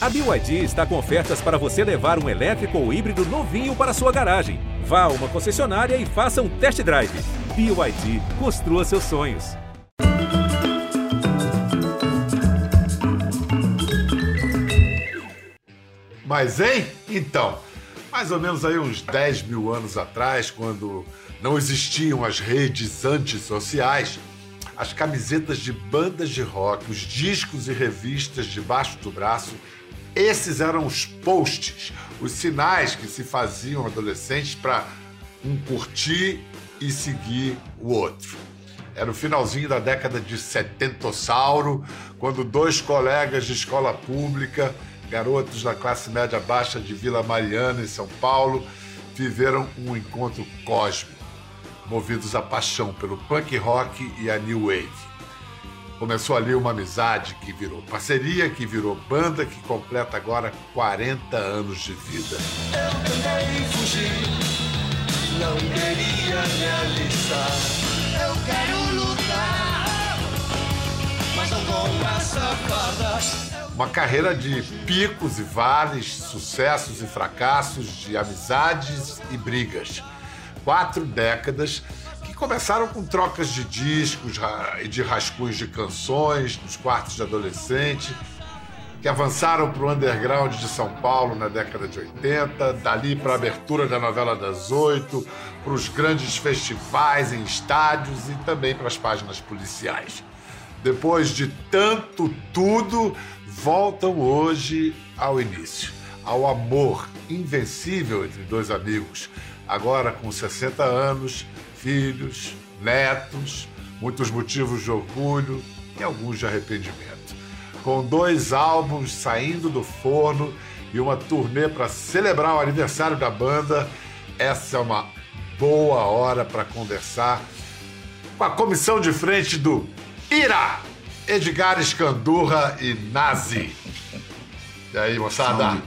A BYD está com ofertas para você levar um elétrico ou híbrido novinho para sua garagem. Vá a uma concessionária e faça um test drive. BYD, construa seus sonhos. Mas, hein? Então, mais ou menos aí uns 10 mil anos atrás, quando não existiam as redes antissociais, as camisetas de bandas de rock, os discos e revistas debaixo do braço, esses eram os posts, os sinais que se faziam adolescentes para um curtir e seguir o outro. Era o finalzinho da década de setentossauro, quando dois colegas de escola pública garotos da classe média baixa de Vila Mariana, em São Paulo, viveram um encontro cósmico, movidos à paixão pelo punk rock e a new wave. Começou ali uma amizade que virou parceria, que virou banda, que completa agora 40 anos de vida. Eu tentei fugir, não queria me alistar. Eu quero lutar, mas não com essa farda. Uma carreira de picos e vales, sucessos e fracassos, de amizades e brigas. Quatro décadas começaram com trocas de discos e de rascunhos de canções nos quartos de adolescente, que avançaram para o underground de São Paulo na década de 80, dali para a abertura da novela das oito, para os grandes festivais em estádios e também para as páginas policiais. Depois de tanto tudo, voltam hoje ao início, ao amor invencível entre dois amigos, agora com 60 anos, filhos, netos, muitos motivos de orgulho e alguns de arrependimento. Com dois álbuns saindo do forno e uma turnê para celebrar o aniversário da banda, essa é uma boa hora para conversar com a comissão de frente do Ira! Edgar Escandurra e Nazi. E aí, moçada?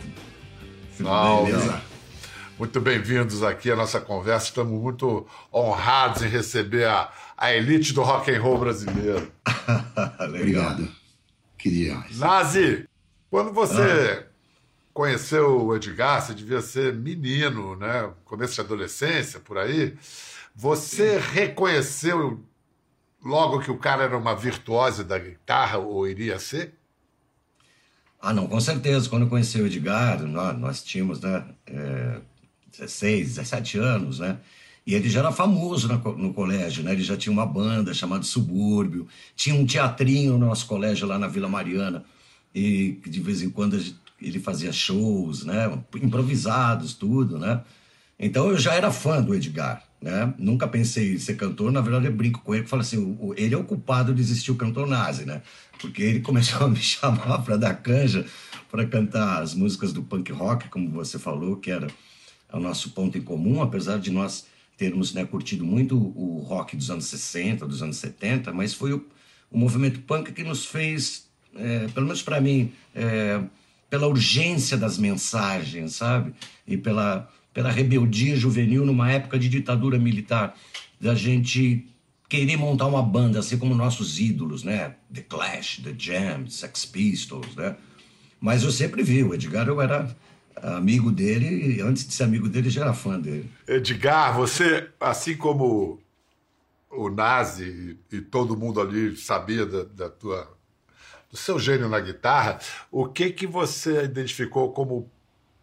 Salve. Salve. Muito bem-vindos aqui à nossa conversa. Estamos muito honrados em receber a, a elite do rock and roll brasileiro. Obrigado. Queria. Nazi, quando você ah. conheceu o Edgar, você devia ser menino, né? Começo de adolescência, por aí. Você reconheceu logo que o cara era uma virtuose da guitarra, ou iria ser? Ah, não, com certeza. Quando eu conheci o Edgar, nós, nós tínhamos né, é, 16, 17 anos, né? E ele já era famoso no, colégio, né? Ele já tinha uma banda chamada Subúrbio, tinha um teatrinho no nosso colégio lá na Vila Mariana, e de vez em quando ele fazia shows, né? Improvisados, tudo, né? Então eu já era fã do Edgar, né? Nunca pensei em ser cantor, na verdade eu brinco com ele, falo assim, ele é o culpado de existir o cantor nazi, né? Porque ele começou a me chamar para dar canja, para cantar as músicas do punk rock, como você falou, que era o nosso ponto em comum, apesar de nós termos né, curtido muito o rock dos anos 60, dos anos 70, mas foi o, o movimento punk que nos fez, é, pelo menos para mim, é, pela urgência das mensagens, sabe? E pela pela rebeldia juvenil numa época de ditadura militar, da gente querer montar uma banda, assim como nossos ídolos, né? The Clash, The Jam, Sex Pistols, né? Mas eu sempre vi, o Edgar eu era amigo dele, e antes de ser amigo dele, já era fã dele. Edgar, você, assim como o Nazi e todo mundo ali sabia da, da tua, do seu gênio na guitarra, o que que você identificou como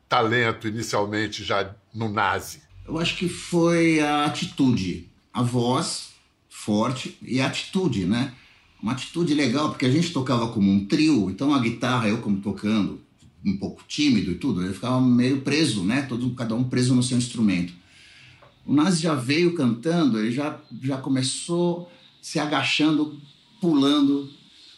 talento inicialmente já no Nazi? Eu acho que foi a atitude, a voz forte e a atitude, né? Uma atitude legal, porque a gente tocava como um trio, então a guitarra, eu como tocando, um pouco tímido e tudo, eu ficava meio preso, né? Todo, cada um preso no seu instrumento. O Nazi já veio cantando, ele já, já começou se agachando, pulando,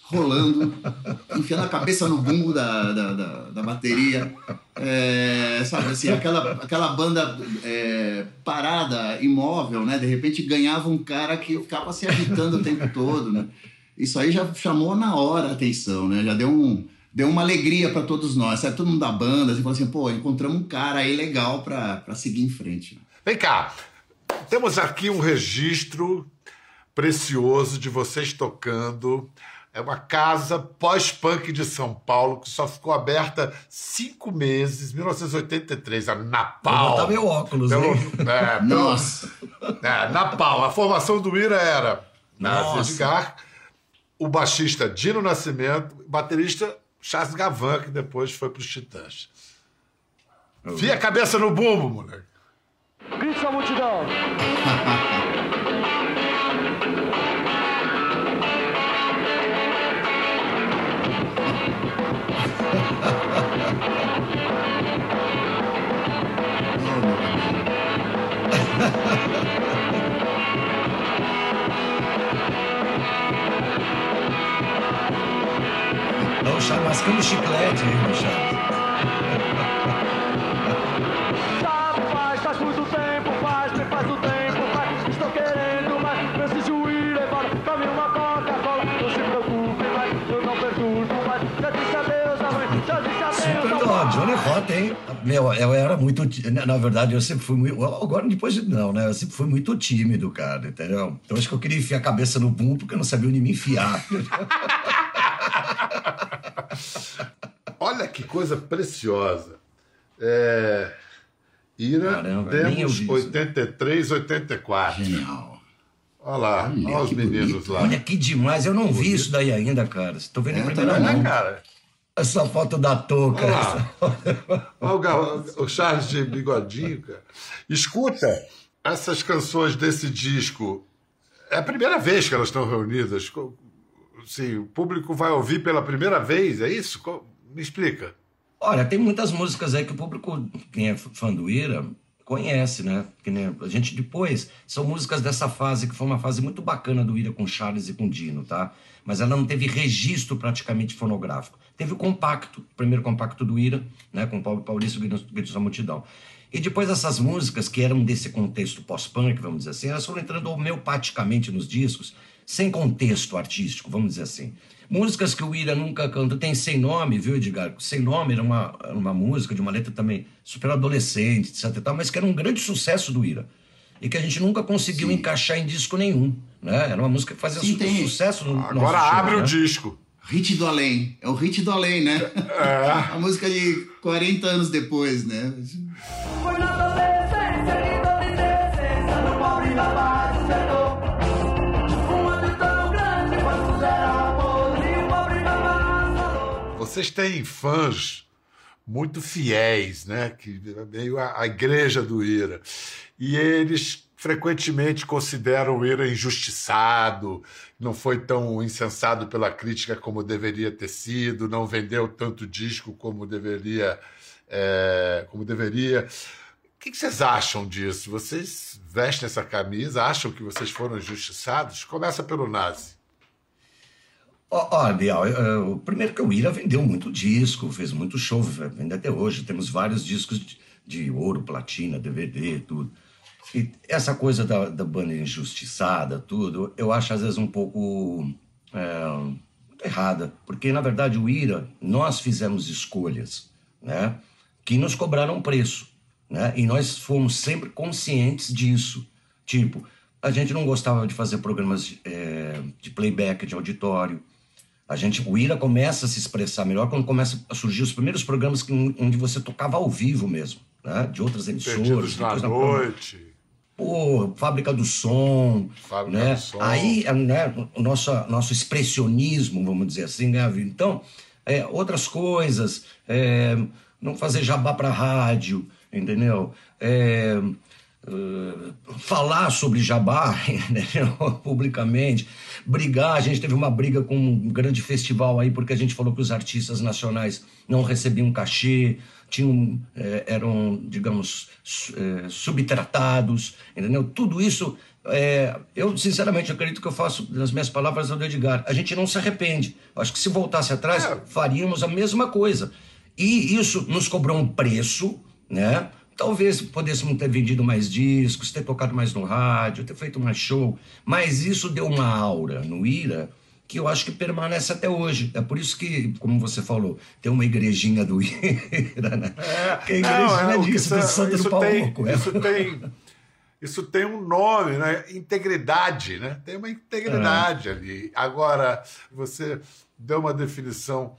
rolando, enfiando a cabeça no bumbo da, da, da, da bateria. É, sabe assim, aquela, aquela banda é, parada, imóvel, né? De repente ganhava um cara que ficava se agitando o tempo todo, né? Isso aí já chamou na hora a atenção, né? Já deu um deu uma alegria para todos nós, sabe? Todo mundo da banda, assim, falou assim, pô, encontramos um cara aí legal para seguir em frente. Vem cá, temos aqui um registro precioso de vocês tocando é uma casa pós-punk de São Paulo que só ficou aberta cinco meses, 1983, a Napal. Vou botar meu óculos, Pelo, hein? é, pelo- Nossa! é, Napal. A formação do Ira era Nazi. Edgar, o baixista Dino Nascimento, baterista Charles Gavan, que depois foi para os Titãs. Fia a cabeça no bumbo, moleque. Grite a multidão. Não, Charles mascando chiclete meu Charles. Sabe, faz, faz muito tempo, faz, me faz o tempo, faz. Estou querendo mais, preciso ir embora. Tome uma Coca-Cola, não se preocupe mais, eu não perturbo mais. Já disse adeus, a mãe, já disse adeus, Super ao do pai. Johnny Rotten, hein? Meu, eu era muito. Na verdade, eu sempre fui muito. Agora, depois de. Não, né? Eu sempre fui muito tímido, cara, entendeu? Então acho que eu queria enfiar a cabeça no bum porque eu não sabia onde me enfiar. Olha que coisa preciosa. É... Ira, Caramba, isso. 83, 84. Genial. Olha lá, Olha, olha os que meninos bonito. lá. Olha que demais, eu não vi isso daí ainda, cara. Estou vendo em É, primeira Olha, mão. cara. Essa foto da touca. Olha. Olha o, o Charles de bigodinho, cara. Escuta, essas canções desse disco, é a primeira vez que elas estão reunidas. Co- Sim, o público vai ouvir pela primeira vez, é isso? Me explica. Olha, tem muitas músicas aí que o público, quem é fã do Ira, conhece, né? Que nem a gente depois, são músicas dessa fase, que foi uma fase muito bacana do Ira com Charles e com Dino, tá? Mas ela não teve registro praticamente fonográfico. Teve o compacto, o primeiro compacto do Ira, né? Com Paulo Paulista e Gritos da Multidão. E depois essas músicas, que eram desse contexto pós-punk, vamos dizer assim, elas foram entrando homeopaticamente nos discos, sem contexto artístico, vamos dizer assim. Músicas que o Ira nunca cantou, tem Sem Nome, viu, Edgar? Sem Nome era uma, era uma música de uma letra também super adolescente, etc tal, mas que era um grande sucesso do Ira. E que a gente nunca conseguiu encaixar em disco nenhum, né? Era uma música que fazia Sim, tem. sucesso no Agora nosso show, abre né? o disco. Hit do além. É o hit do além, né? É. A música de 40 anos depois, né? Vocês têm fãs muito fiéis, né? Que meio a, a igreja do Ira. E eles frequentemente consideram o Ira injustiçado, não foi tão incensado pela crítica como deveria ter sido, não vendeu tanto disco como deveria. é, como deveria. O que vocês acham disso? Vocês vestem essa camisa, acham que vocês foram injustiçados? Começa pelo Nazi. Ó, Bial, eu- primeiro que o Ira vendeu muito disco, fez muito show, vende até hoje. Temos vários discos de, de ouro, platina, DVD, tudo. E essa coisa da, da banda injustiçada, tudo, eu acho às vezes um pouco é, errada. Porque, na verdade, o Ira, nós fizemos escolhas, né? Que nos cobraram preço, né? E nós fomos sempre conscientes disso. Tipo, a gente não gostava de fazer programas é, de playback, de auditório. A gente, o Ira começa a se expressar melhor quando começa a surgir os primeiros programas que, onde você tocava ao vivo mesmo, né? De outras emissoras. Perdidos na noite. Pô, fábrica do som, Fábrica né? do som. Aí, né, o nosso, nosso expressionismo, vamos dizer assim, né? Então, é, outras coisas, é, não fazer jabá para rádio, entendeu? É, eh, falar sobre jabá entendeu? publicamente, brigar. A gente teve uma briga com um grande festival aí porque a gente falou que os artistas nacionais não recebiam cachê, tinham, eh, eram, digamos, eh, subtratados, entendeu? Tudo isso, eh, eu sinceramente acredito que eu faço nas minhas palavras ao do Edgar. A gente não se arrepende. Acho que se voltasse atrás, É. faríamos a mesma coisa. E isso nos cobrou um preço, né? Talvez pudéssemos ter vendido mais discos, ter tocado mais no rádio, ter feito mais show, mas isso deu uma aura no Ira que eu acho que permanece até hoje. É por isso que, como você falou, tem uma igrejinha do Ira, né? que é a igrejinha Não, é, o que disso, do isso- Santo isso Pau tem, é. isso tem isso tem um nome, né? Integridade, né? Tem uma integridade é. ali. Agora, você deu uma definição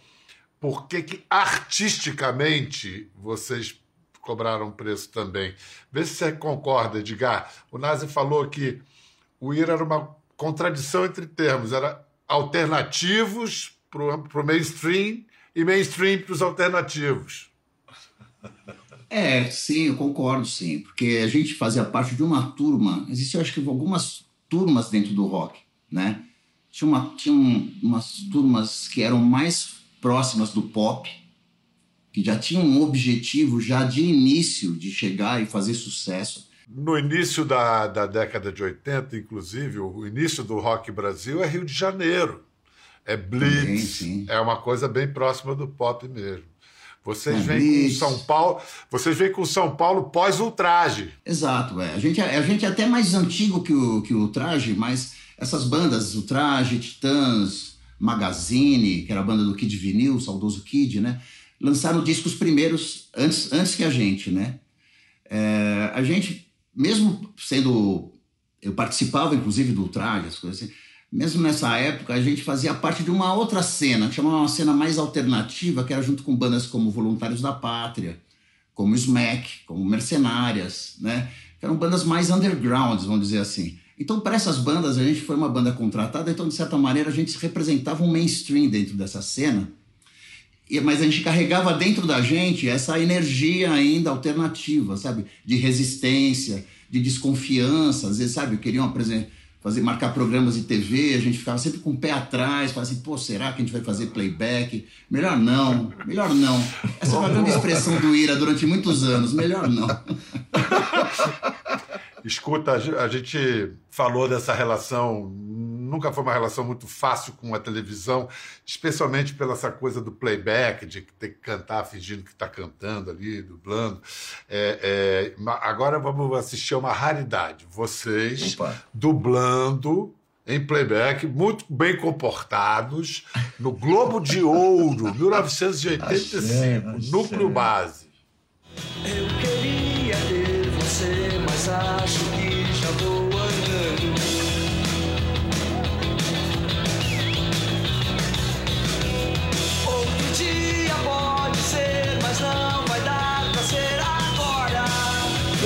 por que, que artisticamente vocês cobraram preço também. Vê se você concorda, Edgar. O Nazi falou que o IRA era uma contradição entre termos, era alternativos para o mainstream e mainstream para os alternativos. É, sim, eu concordo, sim. Porque a gente fazia parte de uma turma, existiam acho que algumas turmas dentro do rock, né? Tinha, uma, tinha um, umas turmas que eram mais próximas do pop, que já tinham um objetivo já de início de chegar e fazer sucesso. No início da, da década de 80, inclusive, o início do rock Brasil é Rio de Janeiro. É Blitz, Também, é uma coisa bem próxima do pop mesmo. Vocês é, vêm com São Paulo, vocês vêm com São Paulo pós ultraje. Exato, é. A gente, é, a gente é até mais antigo que o, que o traje, mas essas bandas, o traje, Titãs, Magazine, que era a banda do Kid Vinil, o saudoso Kid, né? Lançaram discos primeiros antes, antes que a gente, né? É, a gente, mesmo sendo. Eu participava, inclusive, do ultraje, as coisas assim mesmo nessa época, a gente fazia parte de uma outra cena, que chamava uma cena mais alternativa, que era junto com bandas como Voluntários da Pátria, como Smack, como Mercenárias, né? Que eram bandas mais underground, vamos dizer assim. Então, para essas bandas, a gente foi uma banda contratada, então, de certa maneira, a gente representava um mainstream dentro dessa cena, mas a gente carregava dentro da gente essa energia ainda alternativa, sabe? De resistência, de desconfiança, às vezes, sabe? Queriam apresentar fazer, marcar programas de TV, a gente ficava sempre com o pé atrás, falava assim, pô, será que a gente vai fazer playback? Melhor não, melhor não. Essa é uma grande expressão do Ira durante muitos anos, melhor não. Escuta, a gente falou dessa relação, nunca foi uma relação muito fácil com a televisão, especialmente pela essa coisa do playback, de ter que cantar fingindo que está cantando ali, dublando. É, é, agora vamos assistir a uma raridade. Vocês Opa. dublando em playback, muito bem comportados, no Globo de Ouro, 1985, achei, núcleo base. Eu queria ter você, mas acho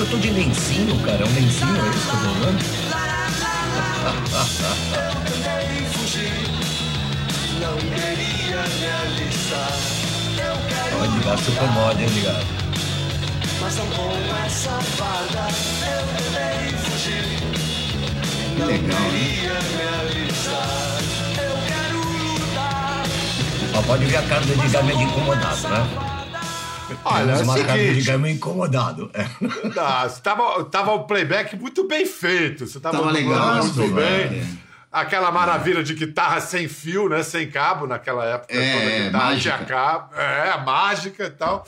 Eu tô de lencinho, cara. É um lencinho, é isso que eu tô quero. Olha, Edgar, super mod, hein, Edgar? Mas não com essa farda eu tentei fugir. Não legal, lutar. Só pode ver a cara do Edgar meio incomodado, né? Olha, é uma cara do Edgar meio incomodado. É. Não, tava, tava o playback muito bem feito. Você tava, tava legal, muito bem. É. Aquela maravilha de guitarra sem fio, né? Sem cabo naquela época. É, toda guitarra mágica. tinha cabo. É, mágica e tal.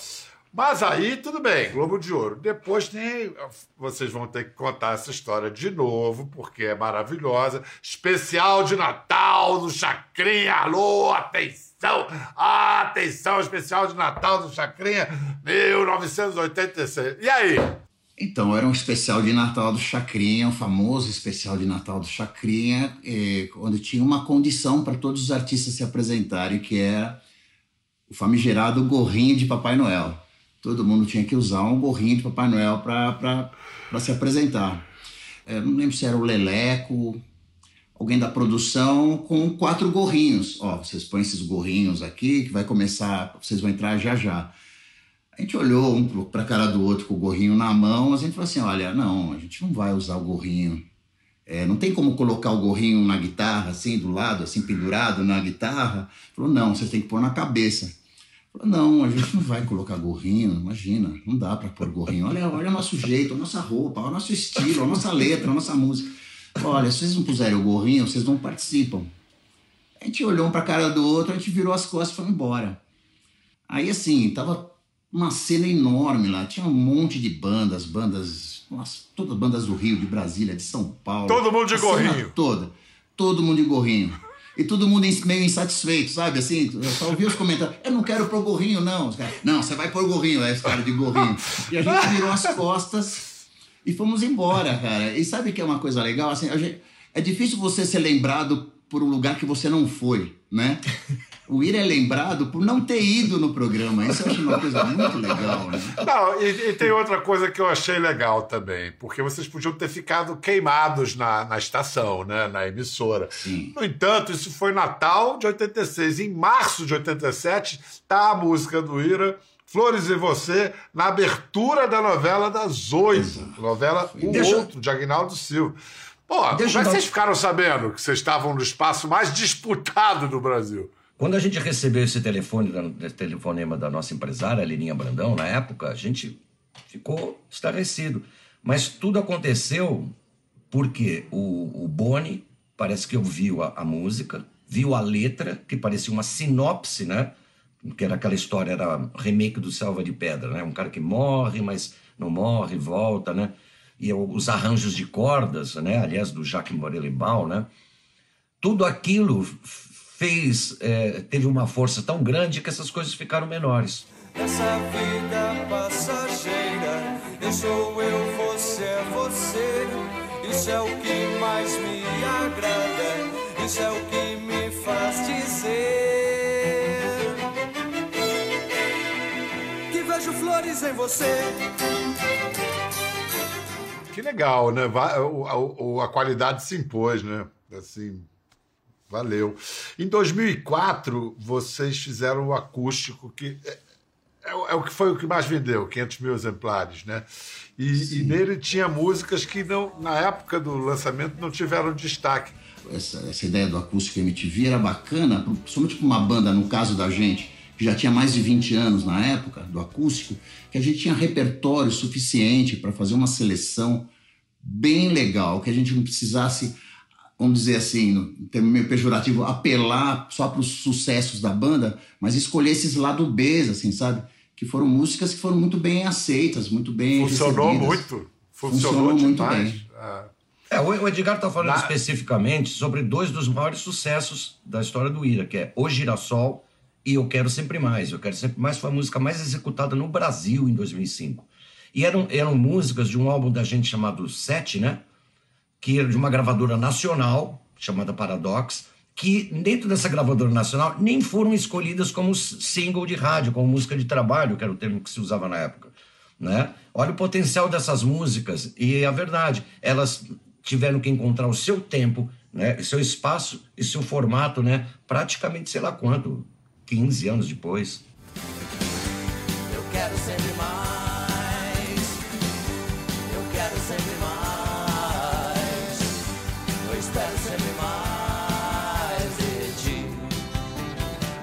Mas aí, tudo bem, Globo de Ouro. Depois tem. Vocês vão ter que contar essa história de novo, porque é maravilhosa. Especial de Natal do Chacrinha. Alô, atenção! Atenção, especial de Natal do Chacrinha 1986. E aí? Então, era um especial de Natal do Chacrinha, um famoso especial de Natal do Chacrinha, eh, onde tinha uma condição para todos os artistas se apresentarem, que era o famigerado gorrinho de Papai Noel todo mundo tinha que usar um gorrinho de Papai Noel para se apresentar. É, não lembro se era o Leleco, alguém da produção, com quatro gorrinhos. Ó, vocês põem esses gorrinhos aqui, que vai começar, vocês vão entrar já já. A gente olhou um para a cara do outro com o gorrinho na mão, a gente falou assim: olha, não, a gente não vai usar o gorrinho. É, não tem como colocar o gorrinho na guitarra, assim, do lado, assim, pendurado na guitarra. Falou: não, vocês têm que pôr na cabeça. Não, a gente não vai colocar gorrinho, imagina, não dá para pôr gorrinho. Olha, olha o nosso jeito, a nossa roupa, o nosso estilo, a nossa letra, a nossa música. Olha, se vocês não puserem o gorrinho, vocês não participam. A gente olhou um para a cara do outro, a gente virou as costas e foi embora. Aí, assim, tava uma cena enorme lá, tinha um monte de bandas, bandas, nossa, todas bandas do Rio, de Brasília, de São Paulo. Todo mundo de gorrinho. Toda, todo mundo de gorrinho e todo mundo meio insatisfeito, sabe? Assim, eu só ouvi os comentários. Eu não quero pôr gorrinho, não. Não, você vai pôr gorrinho, é esse cara de gorrinho. E a gente virou as costas e fomos embora, cara. E sabe que é uma coisa legal? Assim, gente, é difícil você ser lembrado por um lugar que você não foi, né? O Ira é lembrado por não ter ido no programa. Isso eu acho uma coisa muito legal, né? Não, e, e, tem outra coisa que eu achei legal também, porque vocês podiam ter ficado queimados na, na estação, né? Na emissora. Sim. No entanto, isso foi Natal de 86. Em março de 87, tá a música do Ira. Flores e Você, na abertura da novela das oito. Novela O Deixa... Outro, de Agnaldo Silva. Pô, Deixa como é que vocês ficaram sabendo que vocês estavam no espaço mais disputado do Brasil? Quando a gente recebeu esse telefone, esse telefonema da nossa empresária, Lininha Brandão, na época, a gente ficou estarrecido. Mas tudo aconteceu porque o, o Boni parece que ouviu a, a, música, viu a letra, que parecia uma sinopse, né? Que era aquela história, era remake do Selva de Pedra, né? Um cara que morre, mas não morre, volta, né? E os arranjos de cordas, né? Aliás, do Jacques Morelibal, né? Tudo aquilo fez, é, teve uma força tão grande que essas coisas ficaram menores. Essa vida passageira, eu sou eu, você é você. Isso é o que mais me agrada, isso é o que me faz dizer vejo flores em você. Que legal, né? A, a, a qualidade se impôs, né? Assim, Valeu. Em 2004, vocês fizeram o acústico, que é, é, é, o que foi o que mais vendeu, 500 mil exemplares, né? E, e, nele tinha músicas que não, na época do lançamento não tiveram destaque. Essa, essa ideia do acústico MTV era bacana, principalmente para uma banda, no caso da gente, que já tinha mais de 20 anos na época do acústico, que a gente tinha repertório suficiente para fazer uma seleção bem legal, que a gente não precisasse vamos dizer assim, no termo meio pejorativo, apelar só para os sucessos da banda, mas escolher esses lado B, assim, sabe? Que foram músicas que foram muito bem aceitas, muito bem Funcionou recebidas. muito. Funcionou, Funcionou muito bem. É, o Edgar está falando Na... especificamente sobre dois dos maiores sucessos da história do Ira, que é O Girassol e Eu Quero Sempre Mais. Eu Quero Sempre Mais foi a música mais executada no Brasil em 2005. E eram, eram músicas de um álbum da gente chamado Sete, né? que era de uma gravadora nacional, chamada Paradox, que dentro dessa gravadora nacional nem foram escolhidas como single de rádio, como música de trabalho, que era o termo que se usava na época. Né? Olha o potencial dessas músicas e a verdade, elas tiveram que encontrar o seu tempo, né, seu espaço e seu formato, né, praticamente sei lá quanto, 15 anos depois. Eu quero sempre mais. Eu quero sempre mais.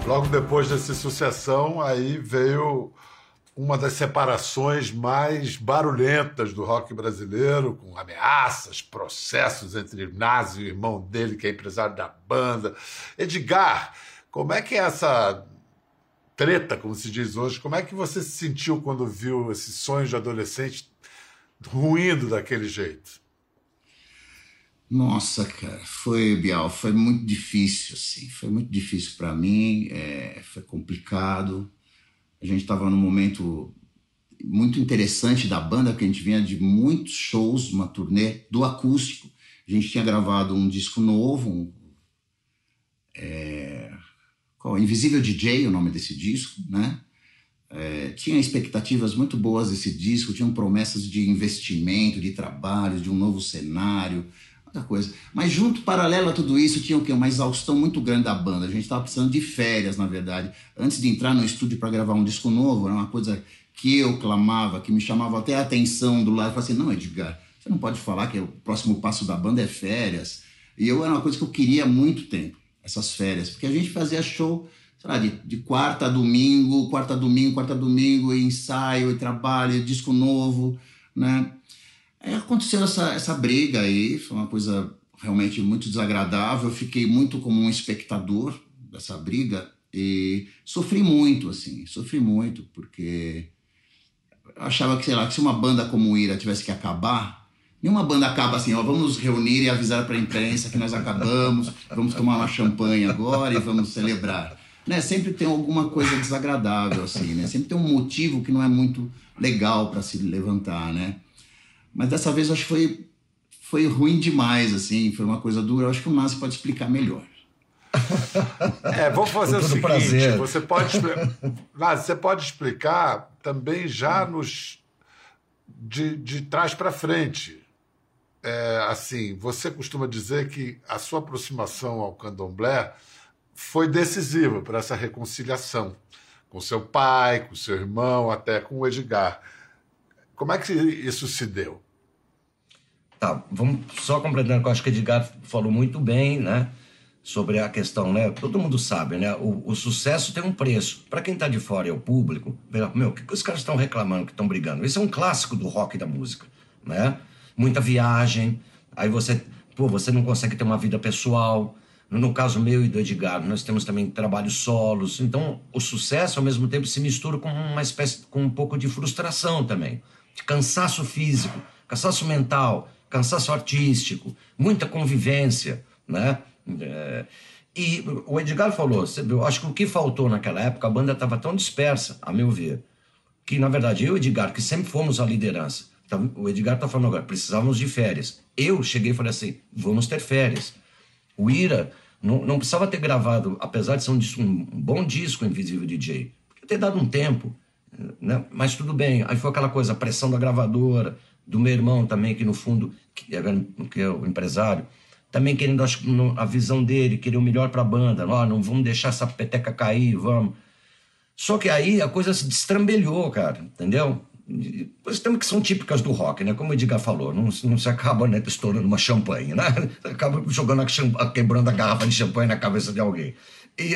Logo depois dessa sucessão, aí veio uma das separações mais barulhentas do rock brasileiro, com ameaças, processos entre Inácio e o irmão dele, que é empresário da banda. Edgar, como é que é essa treta, como se diz hoje, como é que você se sentiu quando viu esse sonho de adolescente ruindo daquele jeito? Nossa, cara, foi, Bial, foi muito difícil, assim, foi muito difícil para mim, é, foi complicado. A gente estava num momento muito interessante da banda, porque a gente vinha de muitos shows, uma turnê do acústico. A gente tinha gravado um disco novo, um, é, Invisível DJ, o nome desse disco, né? É, tinha expectativas muito boas desse disco, tinham promessas de investimento, de trabalho, de um novo cenário, muita coisa. Mas junto, paralelo a tudo isso, tinha o quê? Uma exaustão muito grande da banda. A gente estava precisando de férias, na verdade. Antes de entrar no estúdio para gravar um disco novo, era uma coisa que eu clamava, que me chamava até a atenção do lado. Eu falei assim, não, Edgar, você não pode falar que o próximo passo da banda é férias. E eu era uma coisa que eu queria há muito tempo, essas férias. Porque a gente fazia show, sei lá, de, de quarta a domingo, quarta a domingo, quarta a domingo, e ensaio, e trabalho, e disco novo, né? Aí aconteceu essa, essa briga aí, foi uma coisa realmente muito desagradável. Eu fiquei muito como um espectador dessa briga e sofri muito, assim, sofri muito, porque eu achava que, sei lá, que se uma banda como Ira tivesse que acabar, nenhuma banda acaba assim, ó, vamos nos reunir e avisar para a imprensa que nós acabamos, vamos tomar uma champanhe agora e vamos celebrar. Né? Sempre tem alguma coisa desagradável, assim, né? Sempre tem um motivo que não é muito legal para se levantar, né? Mas dessa vez eu acho que foi, foi ruim demais, assim, foi uma coisa dura. Eu acho que o Márcio pode explicar melhor. É, vamos fazer o seguinte: prazer. você pode, Mas você pode explicar também já nos de, de trás para frente. É, assim, você costuma dizer que a sua aproximação ao candomblé foi decisiva para essa reconciliação com seu pai, com seu irmão, até com o Edgar. Como é que isso se deu? Tá, vamos só completando, que eu acho que o Edgar falou muito bem, né? Sobre a questão, né? Todo mundo sabe, né? O, o sucesso tem um preço. Para quem tá de fora é o público, meu, o que, que os caras estão reclamando, que estão brigando? Esse é um clássico do rock e da música, né? Muita viagem, aí você, pô, você não consegue ter uma vida pessoal. No caso meu e do Edgar, nós temos também trabalhos solos. Então, o sucesso, ao mesmo tempo, se mistura com uma espécie, com um pouco de frustração também. De cansaço físico, cansaço mental, cansaço artístico, muita convivência, né? É, e o Edgar falou, eu acho que o que faltou naquela época, a banda estava tão dispersa, a meu ver, que na verdade eu e o Edgar, que sempre fomos a liderança, então, o Edgar está falando agora, precisávamos de férias. Eu cheguei e falei assim, vamos ter férias. O Ira não, não precisava ter gravado, apesar de ser um, disco- um bom disco Invisível DJ, podia ter dado um tempo, né? mas tudo bem. Aí foi aquela coisa, a pressão da gravadora, do meu irmão também, que no fundo, que que é o empresário, também querendo no- a visão dele, querer o melhor para a banda. Ó, não vamos deixar essa peteca cair, vamos. Só que aí a coisa se destrambelhou, cara, entendeu? Coisas também que são típicas do rock, né? Como o Edgar falou, não, não se acaba né, estourando uma champanhe, né? Acaba jogando a champ- quebrando a garrafa de champanhe na cabeça de alguém. E,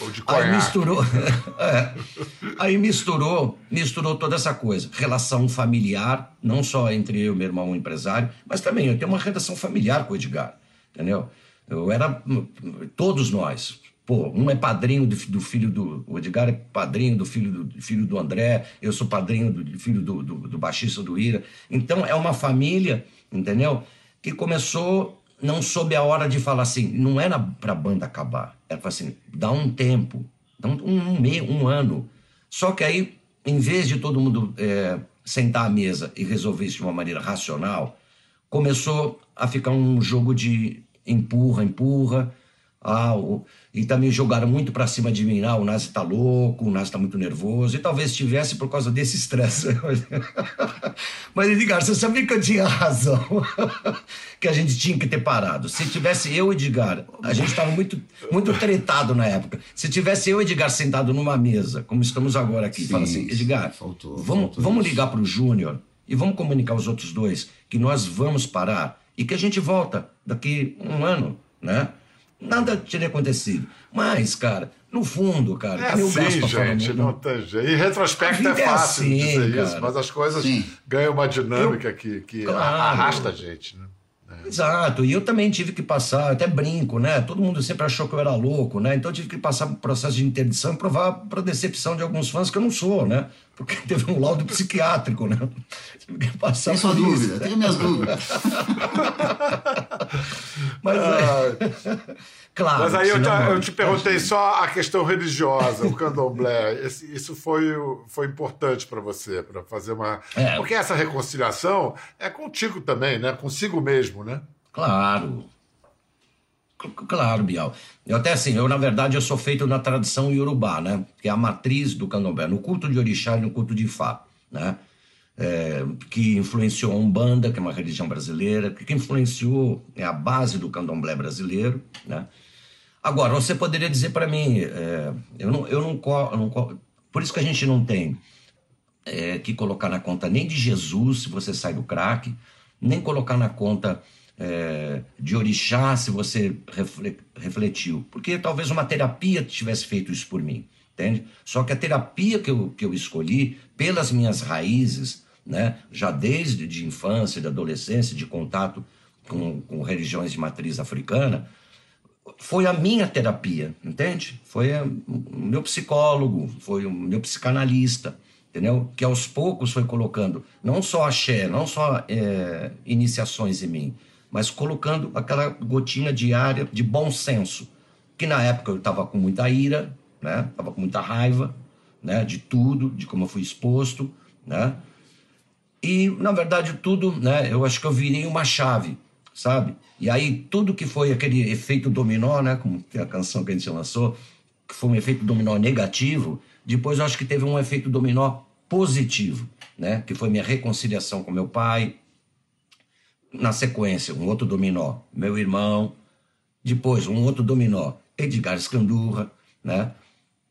Ou de aí misturou, é. aí misturou, misturou toda essa coisa, relação familiar, não só entre eu e meu irmão, um empresário, mas também eu tenho uma relação familiar com o Edgar, entendeu? Eu era todos nós. Pô, um é padrinho do, do filho do. O Edgar é padrinho do filho do, filho do André, eu sou padrinho do filho do, do, do baixista do Ira. Então é uma família, entendeu? Que começou, não soube a hora de falar assim, não era pra banda acabar. Era pra assim, dá um tempo, dá um, um, um ano. Só que aí, em vez de todo mundo é, sentar à mesa e resolver isso de uma maneira racional, começou a ficar um jogo de empurra, empurra. Ah, o- e também jogaram muito pra cima de mim. Ah, o Nazi tá louco, o Nazi tá muito nervoso. E talvez estivesse por causa desse estresse. Mas, Edgar, você sabia que eu tinha razão. que a gente tinha que ter parado. Se tivesse eu e Edgar, a gente estava muito, muito tretado na época. Se tivesse eu e Edgar sentado numa mesa, como estamos agora aqui, Sim, fala assim, Edgar, faltou, vamos, faltou vamos ligar pro Júnior e vamos comunicar aos outros dois que nós vamos parar e que a gente volta daqui um ano, né? Nada teria acontecido. Mas, cara, no fundo, cara, É o assim, fala gente, muito- não tem jeito. Em retrospecto é é fácil assim, dizer cara. isso, mas as coisas Sim. ganham uma dinâmica que, que Claro. arrasta a gente. Né? Exato, e eu também tive que passar, eu até brinco, né? Todo mundo sempre achou que eu era louco, né? Então eu tive que passar por um processo de interdição e provar para decepção de alguns fãs que eu não sou, né? Porque teve um laudo psiquiátrico, né? Tive que passar Tem sua isso. dúvida, tenho minhas dúvidas. Mas, é, claro. Mas aí eu eu te perguntei só a questão religiosa, o candomblé. Esse- isso foi, foi importante para você, para fazer uma. É. Porque essa reconciliação é contigo também, né? Consigo mesmo, né? Claro. Claro, Bial. Eu até assim, eu na verdade eu sou feito na tradição iorubá, né? Que é a matriz do candomblé, no culto de orixá e no culto de Ifá, né? É, que influenciou a Umbanda, que é uma religião brasileira, que influenciou é a base do candomblé brasileiro, né? Agora, você poderia dizer para mim, é, eu não, eu não, eu não por isso que a gente não tem é, que colocar na conta nem de Jesus se você sai do crack, nem colocar na conta é, de orixá se você refle- refletiu. Porque talvez uma terapia tivesse feito isso por mim, entende? Só que a terapia que eu, que eu escolhi, pelas minhas raízes, né, já desde de infância, de adolescência, de contato com, com religiões de matriz africana, foi a minha terapia, entende? Foi o meu psicólogo, foi o meu psicanalista, entendeu? Que aos poucos foi colocando não só axé, não só é, iniciações em mim, mas colocando aquela gotinha diária de bom senso, que na época eu estava com muita ira, né? Tava com muita raiva, né? De tudo, de como eu fui exposto, né? E, na verdade, tudo, né? Eu acho que eu virei uma chave, sabe? E aí, tudo que foi aquele efeito dominó, né? Como a canção que a gente lançou, que foi um efeito dominó negativo, depois eu acho que teve um efeito dominó positivo, né? Que foi minha reconciliação com meu pai. Na sequência, um outro dominó, meu irmão. Depois, um outro dominó, Edgar Scandurra, né?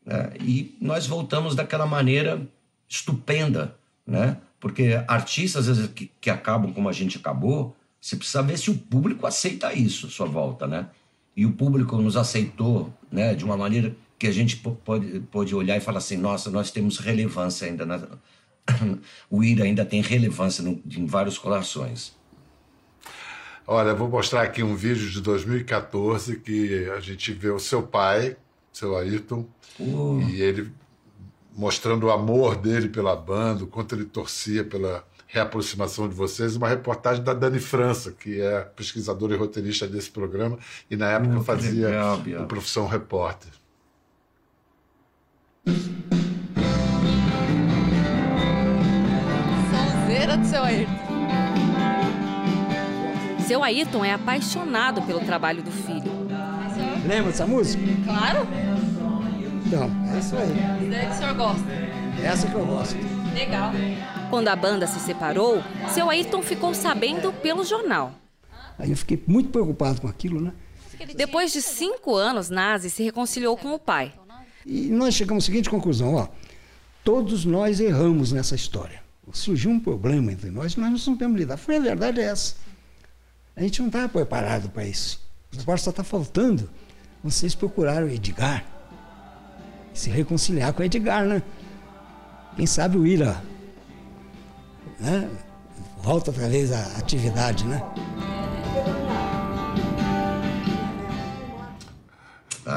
É, e nós voltamos daquela maneira estupenda, né? Porque artistas, às vezes, que, que acabam como a gente acabou, você precisa ver se o público aceita isso, sua volta, né? E o público nos aceitou, né? De uma maneira que a gente pode, pode olhar e falar assim, nossa, nós temos relevância ainda. Na... o Ira ainda tem relevância no, em vários corações. Olha, vou mostrar aqui um vídeo de 2014 que a gente vê o seu pai, seu Ayrton, uh. e ele mostrando o amor dele pela banda, o quanto ele torcia pela reaproximação de vocês, uma reportagem da Dani França, que é pesquisadora e roteirista desse programa, e na época uh, fazia legal, o Profissão Repórter. Sonzeira do seu Ayrton. Seu Ayrton é apaixonado pelo trabalho do filho. Lembra dessa música? Claro. Então, é isso aí. É que o senhor gosta? Essa que eu gosto. Legal. Quando a banda se separou, seu Ayrton ficou sabendo pelo jornal. Aí eu fiquei muito preocupado com aquilo, né? Depois de cinco anos, Nazi se reconciliou com o pai. E nós chegamos à seguinte conclusão: ó, todos nós erramos nessa história. Surgiu um problema entre nós, nós não sabemos lidar. Foi a verdade é essa. A gente não estava preparado para isso. Agora só está faltando vocês procuraram o Edgar se reconciliar com o Edgar, né? Quem sabe o Ira né? volta outra vez à atividade, né?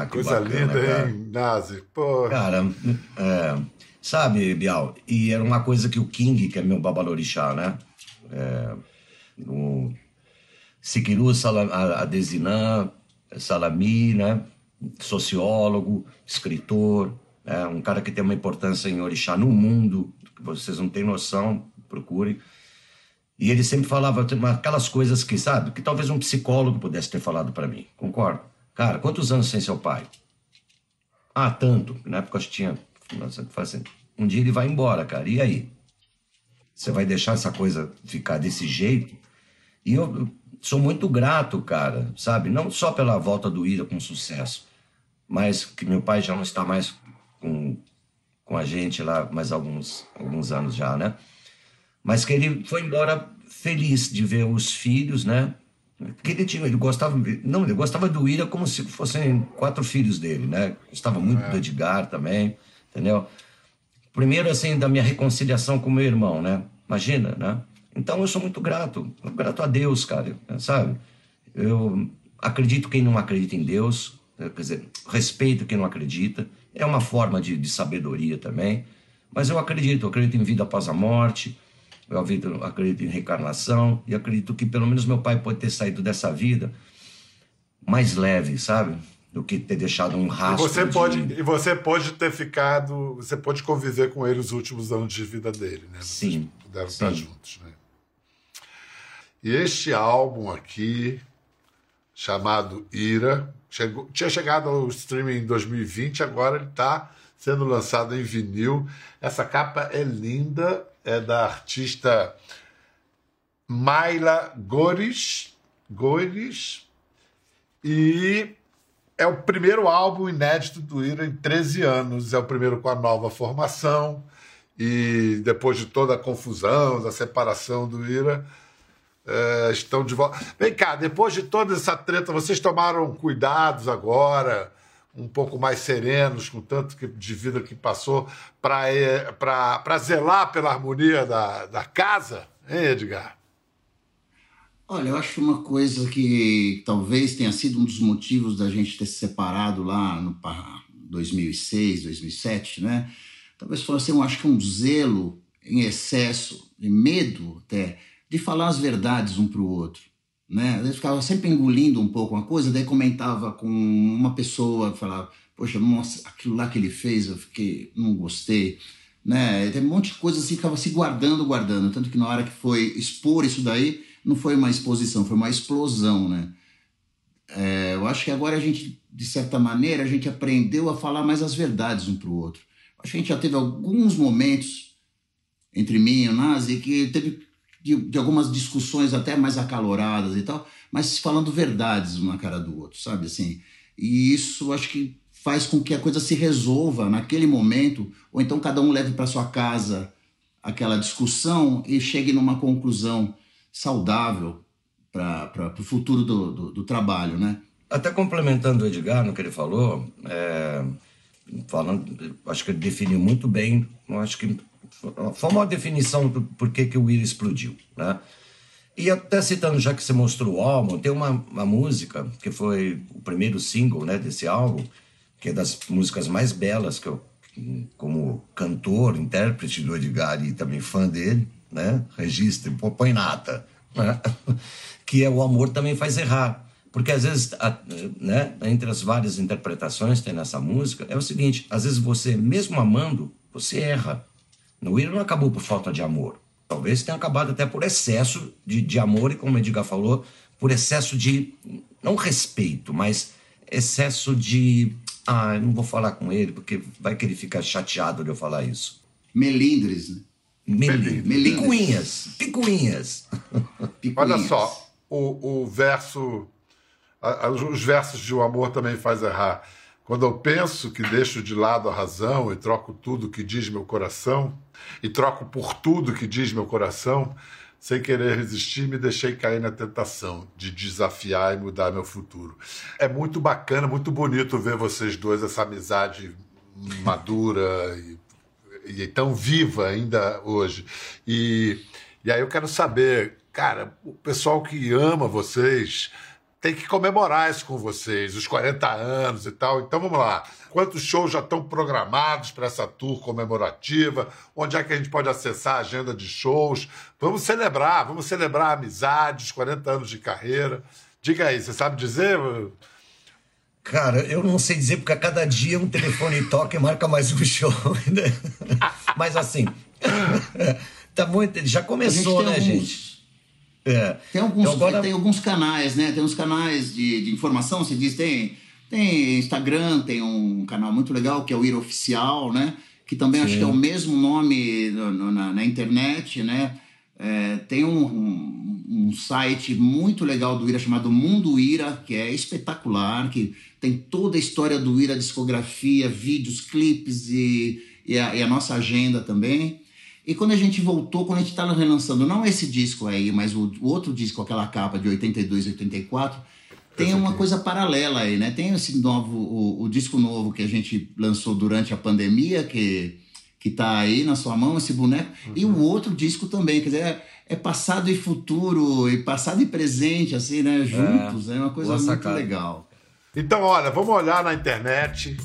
Ah, Coisa bacana, linda, cara. hein, Nazi? Pô. Cara, é, sabe, Bial, e era uma coisa que o King, que é meu babalorixá, né? É, o Sikiru Adesinan Salami, né? Sociólogo, escritor, é um cara que tem uma importância em orixá no mundo, que vocês não têm noção, procurem. E ele sempre falava aquelas coisas que, sabe, que talvez um psicólogo pudesse ter falado para mim. Concordo? Cara, quantos anos sem seu pai? Ah, tanto. Na época eu tinha. Um dia ele vai embora, cara. E aí? Você vai deixar essa coisa ficar desse jeito? E eu sou muito grato, cara, sabe? Não só pela volta do Ira com sucesso, mas que meu pai já não está mais com, com a gente lá mais alguns, alguns anos já, né? Mas que ele foi embora feliz de ver os filhos, né? Que ele tinha, ele gostava, não, ele gostava do Ira como se fossem quatro filhos dele, né? Gostava muito é. do Edgar também, entendeu? Primeiro, assim, da minha reconciliação com meu irmão, né? Imagina, né? Então eu sou muito grato, grato a Deus, cara, sabe? Eu acredito quem não acredita em Deus, quer dizer, respeito quem não acredita, é uma forma de, de sabedoria também, mas eu acredito, eu acredito em vida após a morte, eu acredito, em reencarnação e acredito que pelo menos meu pai pode ter saído dessa vida mais leve, sabe? Do que ter deixado um rastro. E você de... pode, e você pode ter ficado, você pode conviver com ele os últimos anos de vida dele, né? Vocês Sim. Puderam Sim. estar juntos, né? E este álbum aqui, chamado Ira, chegou, tinha chegado ao streaming em 2020, agora ele está sendo lançado em vinil. Essa capa é linda, é da artista Mayla Gores, Gores e é o primeiro álbum inédito do Ira em 13 anos, é o primeiro com a nova formação e depois de toda a confusão, da separação do Ira, é, estão de volta. Vem cá, depois de toda essa treta, vocês tomaram cuidados agora, um pouco mais serenos, com tanto que, de vida que passou, para é, zelar pela harmonia da, da casa, hein, Edgar? Olha, eu acho uma coisa que talvez tenha sido um dos motivos da gente ter se separado lá no 2006, 2007, né? Talvez fosse, eu acho que um zelo em excesso, e medo até, de falar as verdades um para o outro. Né? Às ficava sempre engolindo um pouco uma coisa, daí comentava com uma pessoa, falava, poxa, nossa, aquilo lá que ele fez, eu fiquei, não gostei. né? Tem um monte de coisa assim ficava se guardando, guardando. Tanto que na hora que foi expor isso daí, não foi uma exposição, foi uma explosão, né? É, eu acho que agora a gente, de certa maneira, a gente aprendeu a falar mais as verdades um para o outro. Acho que a gente já teve alguns momentos entre mim e o Nazi que teve de, de, algumas discussões até mais acaloradas e tal, mas falando verdades uma cara do outro, sabe assim? E isso acho que faz com que a coisa se resolva naquele momento, ou então cada um leve para sua casa aquela discussão e chegue numa conclusão saudável para o futuro do, do, do, trabalho, né? Até complementando o Edgar no que ele falou, é, falando, acho que ele definiu muito bem, acho que foi uma definição do porquê que o Will explodiu, né? E até citando, já que você mostrou o álbum, tem uma, uma música que foi o primeiro single né, desse álbum, que é das músicas mais belas que eu, como cantor, intérprete do Edgar e também fã dele, né? Registre, põe nata, né? que é O Amor Também Faz Errar. Porque às vezes, né, entre as várias interpretações que tem nessa música, é o seguinte: às vezes você, mesmo amando, você erra. No Will não acabou por falta de amor. Talvez tenha acabado até por excesso de, de amor e, como o Edgar falou, por excesso de, não respeito, mas excesso de. Ah, eu não vou falar com ele porque vai que ele fica chateado de eu falar isso. Melindres, né? Melindres. Picuinhas. Picuinhas. Picuinhas. Olha só, o, o verso. A, a, os versos de O Amor Também Faz Errar. Quando eu penso que deixo de lado a razão e troco tudo que diz meu coração, e troco por tudo que diz meu coração, sem querer resistir, me deixei cair na tentação de desafiar e mudar meu futuro. É muito bacana, muito bonito ver vocês dois, essa amizade madura e, e tão viva ainda hoje. E, e aí eu quero saber, cara, o pessoal que ama vocês tem que comemorar isso com vocês, os 40 anos e tal. Então vamos lá. Quantos shows já estão programados para essa tour comemorativa? Onde é que a gente pode acessar a agenda de shows? Vamos celebrar, vamos celebrar a amizade, os 40 anos de carreira. Diga aí, você sabe dizer? Cara, eu não sei dizer, porque a cada dia um telefone toca e marca mais um show. Né? Mas assim, tá muito. Já começou, né, gente? É. Tem, alguns, então, agora... tem alguns canais, né? Tem uns canais de, de informação, se diz, tem, tem Instagram, tem um canal muito legal que é o Ira Oficial, né? Que também Sim. acho que é o mesmo nome no, no, na, na, internet, né? É, tem um, um, um, site muito legal do Ira chamado Mundo Ira, que é espetacular, que tem toda a história do Ira, discografia, vídeos, clipes e, e, a, e a nossa agenda também. E quando a gente voltou, quando a gente estava relançando, não esse disco aí, mas o, o, outro disco, aquela capa de 82 e 84, tem uma coisa paralela aí, né? Tem esse novo, o, o, disco novo que a gente lançou durante a pandemia, que, que tá aí na sua mão, esse boneco, uhum. e o outro disco também, quer dizer, é, é, passado e futuro, e passado e presente, assim, né? Juntos, é, é uma coisa muito sacada. legal. Então, olha, vamos olhar na internet,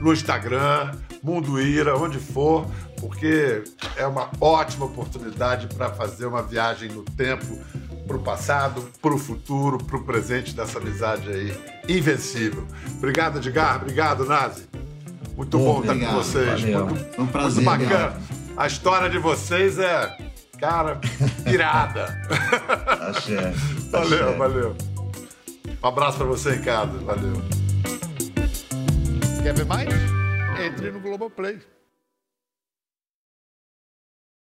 no Instagram, Mundo Ira, onde for, porque é uma ótima oportunidade para fazer uma viagem no tempo para o passado, para o futuro, para o presente dessa amizade aí invencível. Obrigado, Edgar. Obrigado, Nazi. Muito bom, bom estar com vocês. Muito, um prazer, muito bacana. A história de vocês é, cara, irada. Axé. valeu, Axé. valeu. Um abraço para você em casa. Valeu. Quer ver mais? Entre no Globoplay.